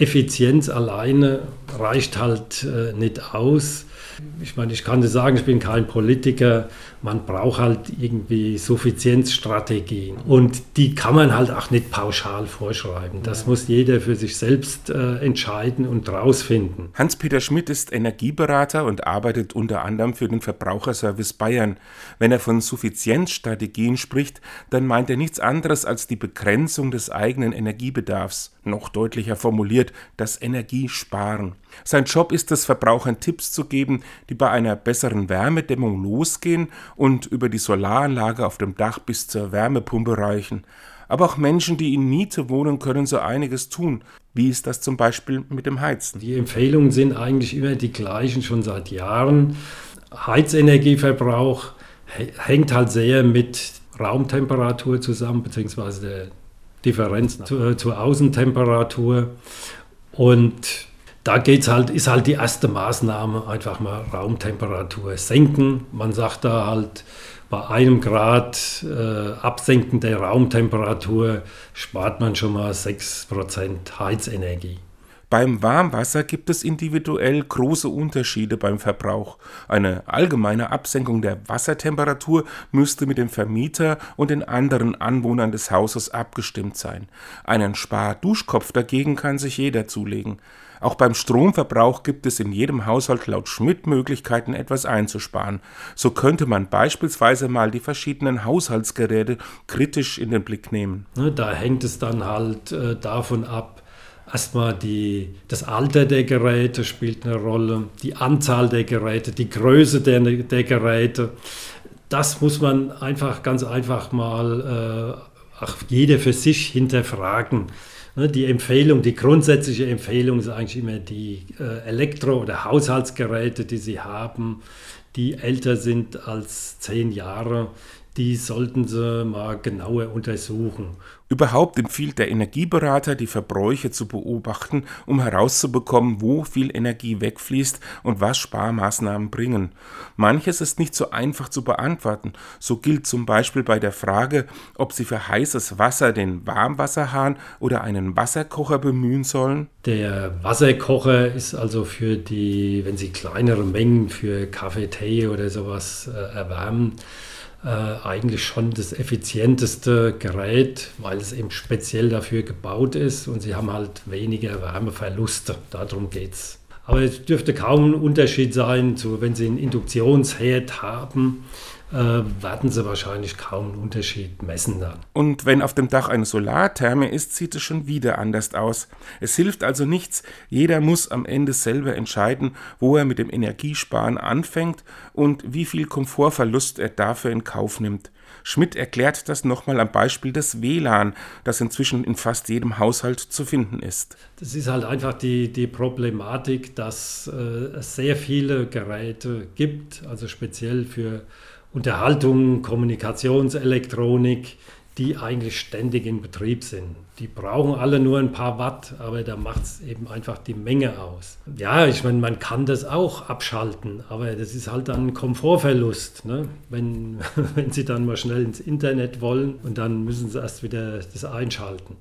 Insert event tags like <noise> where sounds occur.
Effizienz alleine reicht halt äh, nicht aus. Ich meine, ich kann dir sagen, ich bin kein Politiker. Man braucht halt irgendwie Suffizienzstrategien. Und die kann man halt auch nicht pauschal vorschreiben. Das muss jeder für sich selbst äh, entscheiden und rausfinden. Hans-Peter Schmidt ist Energieberater und arbeitet unter anderem für den Verbraucherservice Bayern. Wenn er von Suffizienzstrategien spricht, dann meint er nichts anderes als die Begrenzung des eigenen Energiebedarfs. Noch deutlicher formuliert, das Energiesparen. Sein Job ist es, Verbrauchern Tipps zu geben, die bei einer besseren Wärmedämmung losgehen und über die Solaranlage auf dem Dach bis zur Wärmepumpe reichen. Aber auch Menschen, die in Miete wohnen, können so einiges tun. Wie ist das zum Beispiel mit dem Heizen? Die Empfehlungen sind eigentlich immer die gleichen schon seit Jahren. Heizenergieverbrauch hängt halt sehr mit Raumtemperatur zusammen, beziehungsweise der Differenz zur, zur Außentemperatur. Und da geht's halt, ist halt die erste Maßnahme einfach mal Raumtemperatur senken. Man sagt da halt, bei einem Grad äh, Absenken der Raumtemperatur spart man schon mal 6% Heizenergie. Beim Warmwasser gibt es individuell große Unterschiede beim Verbrauch. Eine allgemeine Absenkung der Wassertemperatur müsste mit dem Vermieter und den anderen Anwohnern des Hauses abgestimmt sein. Einen Spar-Duschkopf dagegen kann sich jeder zulegen. Auch beim Stromverbrauch gibt es in jedem Haushalt laut Schmidt Möglichkeiten, etwas einzusparen. So könnte man beispielsweise mal die verschiedenen Haushaltsgeräte kritisch in den Blick nehmen. Ne, da hängt es dann halt äh, davon ab, erstmal die, das Alter der Geräte spielt eine Rolle, die Anzahl der Geräte, die Größe der, der Geräte. Das muss man einfach ganz einfach mal äh, jeder für sich hinterfragen. Ne, die Empfehlung, die grundsätzliche Empfehlung ist eigentlich immer die äh, Elektro- oder Haushaltsgeräte, die Sie haben, die älter sind als zehn Jahre, die sollten Sie mal genauer untersuchen. Überhaupt empfiehlt der Energieberater, die Verbräuche zu beobachten, um herauszubekommen, wo viel Energie wegfließt und was Sparmaßnahmen bringen. Manches ist nicht so einfach zu beantworten. So gilt zum Beispiel bei der Frage, ob Sie für heißes Wasser den Warmwasserhahn oder einen Wasserkocher bemühen sollen. Der Wasserkocher ist also für die, wenn Sie kleinere Mengen für Kaffee, Tee oder sowas äh, erwärmen, eigentlich schon das effizienteste Gerät, weil es eben speziell dafür gebaut ist und sie haben halt weniger Wärmeverluste. Darum geht es. Aber es dürfte kaum ein Unterschied sein, zu, wenn Sie einen Induktionsherd haben, äh, werden Sie wahrscheinlich kaum einen Unterschied messen dann. Und wenn auf dem Dach eine Solartherme ist, sieht es schon wieder anders aus. Es hilft also nichts, jeder muss am Ende selber entscheiden, wo er mit dem Energiesparen anfängt und wie viel Komfortverlust er dafür in Kauf nimmt. Schmidt erklärt das nochmal am Beispiel des WLAN, das inzwischen in fast jedem Haushalt zu finden ist. Das ist halt einfach die, die Problematik, dass äh, es sehr viele Geräte gibt, also speziell für Unterhaltung, Kommunikationselektronik, die eigentlich ständig in Betrieb sind. Die brauchen alle nur ein paar Watt, aber da macht es eben einfach die Menge aus. Ja, ich meine, man kann das auch abschalten, aber das ist halt dann ein Komfortverlust. Ne? Wenn, <laughs> wenn Sie dann mal schnell ins Internet wollen und dann müssen Sie erst wieder das einschalten.